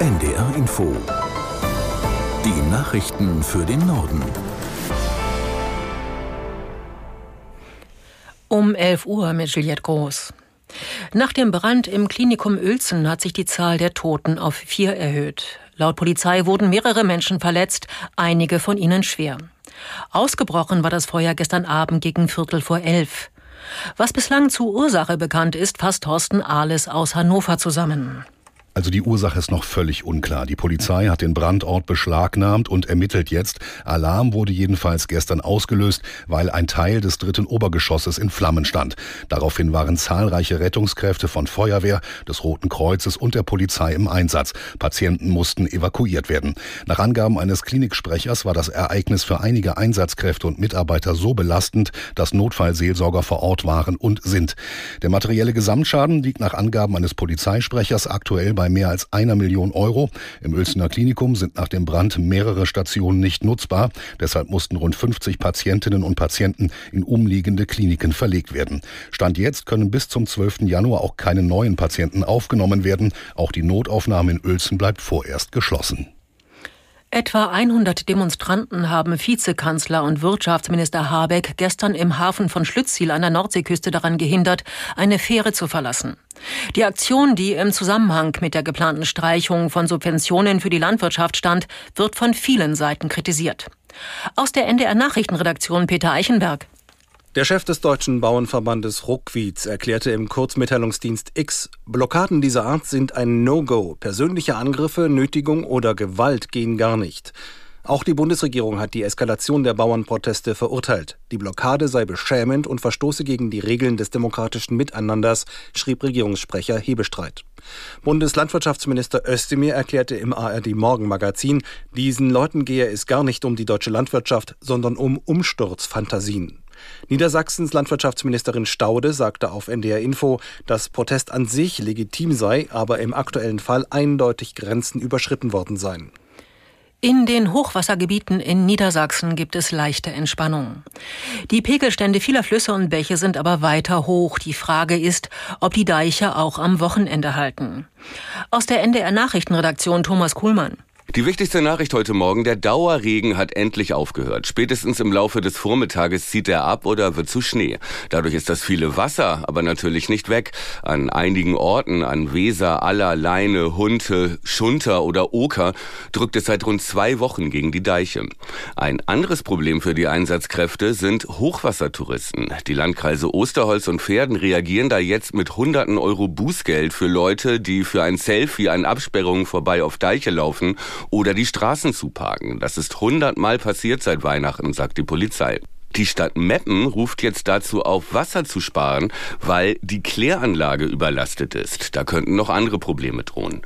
NDR Info. Die Nachrichten für den Norden. Um 11 Uhr mit Juliette Groß. Nach dem Brand im Klinikum Uelzen hat sich die Zahl der Toten auf vier erhöht. Laut Polizei wurden mehrere Menschen verletzt, einige von ihnen schwer. Ausgebrochen war das Feuer gestern Abend gegen Viertel vor elf. Was bislang zur Ursache bekannt ist, fasst Thorsten Ahles aus Hannover zusammen. Also die Ursache ist noch völlig unklar. Die Polizei hat den Brandort beschlagnahmt und ermittelt jetzt. Alarm wurde jedenfalls gestern ausgelöst, weil ein Teil des dritten Obergeschosses in Flammen stand. Daraufhin waren zahlreiche Rettungskräfte von Feuerwehr, des Roten Kreuzes und der Polizei im Einsatz. Patienten mussten evakuiert werden. Nach Angaben eines Kliniksprechers war das Ereignis für einige Einsatzkräfte und Mitarbeiter so belastend, dass Notfallseelsorger vor Ort waren und sind. Der materielle Gesamtschaden liegt nach Angaben eines Polizeisprechers aktuell bei mehr als einer Million Euro. Im Uelzener Klinikum sind nach dem Brand mehrere Stationen nicht nutzbar. Deshalb mussten rund 50 Patientinnen und Patienten in umliegende Kliniken verlegt werden. Stand jetzt können bis zum 12. Januar auch keine neuen Patienten aufgenommen werden. Auch die Notaufnahme in Uelzen bleibt vorerst geschlossen. Etwa 100 Demonstranten haben Vizekanzler und Wirtschaftsminister Habeck gestern im Hafen von Schlütziel an der Nordseeküste daran gehindert, eine Fähre zu verlassen. Die Aktion, die im Zusammenhang mit der geplanten Streichung von Subventionen für die Landwirtschaft stand, wird von vielen Seiten kritisiert. Aus der NDR Nachrichtenredaktion Peter Eichenberg. Der Chef des Deutschen Bauernverbandes Ruckwietz erklärte im Kurzmitteilungsdienst X, Blockaden dieser Art sind ein No-Go. Persönliche Angriffe, Nötigung oder Gewalt gehen gar nicht. Auch die Bundesregierung hat die Eskalation der Bauernproteste verurteilt. Die Blockade sei beschämend und verstoße gegen die Regeln des demokratischen Miteinanders, schrieb Regierungssprecher Hebestreit. Bundeslandwirtschaftsminister Özdemir erklärte im ARD Morgenmagazin, diesen Leuten gehe es gar nicht um die deutsche Landwirtschaft, sondern um Umsturzfantasien. Niedersachsens Landwirtschaftsministerin Staude sagte auf NDR Info, dass Protest an sich legitim sei, aber im aktuellen Fall eindeutig Grenzen überschritten worden seien. In den Hochwassergebieten in Niedersachsen gibt es leichte Entspannung. Die Pegelstände vieler Flüsse und Bäche sind aber weiter hoch. Die Frage ist, ob die Deiche auch am Wochenende halten. Aus der NDR Nachrichtenredaktion Thomas Kuhlmann. Die wichtigste Nachricht heute Morgen, der Dauerregen hat endlich aufgehört. Spätestens im Laufe des Vormittages zieht er ab oder wird zu Schnee. Dadurch ist das viele Wasser aber natürlich nicht weg. An einigen Orten, an Weser, Aller, Leine, Hunte, Schunter oder Oker, drückt es seit rund zwei Wochen gegen die Deiche. Ein anderes Problem für die Einsatzkräfte sind Hochwassertouristen. Die Landkreise Osterholz und Pferden reagieren da jetzt mit hunderten Euro Bußgeld für Leute, die für ein Selfie an Absperrungen vorbei auf Deiche laufen oder die Straßen zuparken. Das ist hundertmal passiert seit Weihnachten, sagt die Polizei. Die Stadt Meppen ruft jetzt dazu auf, Wasser zu sparen, weil die Kläranlage überlastet ist. Da könnten noch andere Probleme drohen.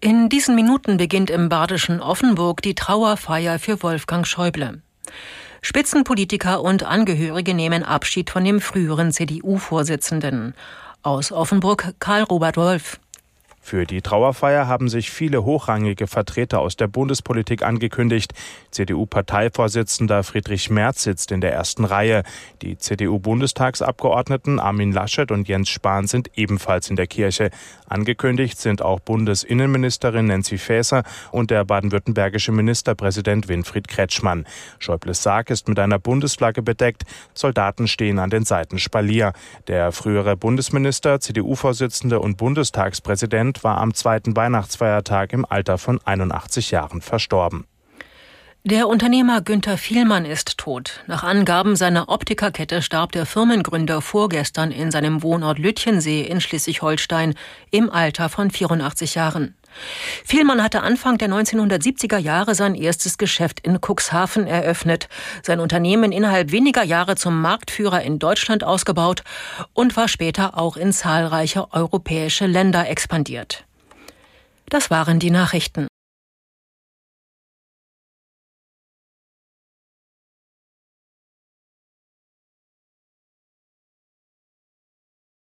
In diesen Minuten beginnt im badischen Offenburg die Trauerfeier für Wolfgang Schäuble. Spitzenpolitiker und Angehörige nehmen Abschied von dem früheren CDU-Vorsitzenden. Aus Offenburg Karl Robert Wolf. Für die Trauerfeier haben sich viele hochrangige Vertreter aus der Bundespolitik angekündigt. CDU-Parteivorsitzender Friedrich Merz sitzt in der ersten Reihe. Die CDU-Bundestagsabgeordneten Armin Laschet und Jens Spahn sind ebenfalls in der Kirche. Angekündigt sind auch Bundesinnenministerin Nancy Faeser und der baden-württembergische Ministerpräsident Winfried Kretschmann. Schäubles Sarg ist mit einer Bundesflagge bedeckt. Soldaten stehen an den Seiten Spalier. Der frühere Bundesminister, CDU-Vorsitzende und Bundestagspräsident war am zweiten Weihnachtsfeiertag im Alter von 81 Jahren verstorben. Der Unternehmer Günther Vielmann ist tot. Nach Angaben seiner Optikerkette starb der Firmengründer vorgestern in seinem Wohnort Lütchensee in Schleswig-Holstein im Alter von 84 Jahren. Vielmann hatte Anfang der 1970er Jahre sein erstes Geschäft in Cuxhaven eröffnet, sein Unternehmen innerhalb weniger Jahre zum Marktführer in Deutschland ausgebaut und war später auch in zahlreiche europäische Länder expandiert. Das waren die Nachrichten.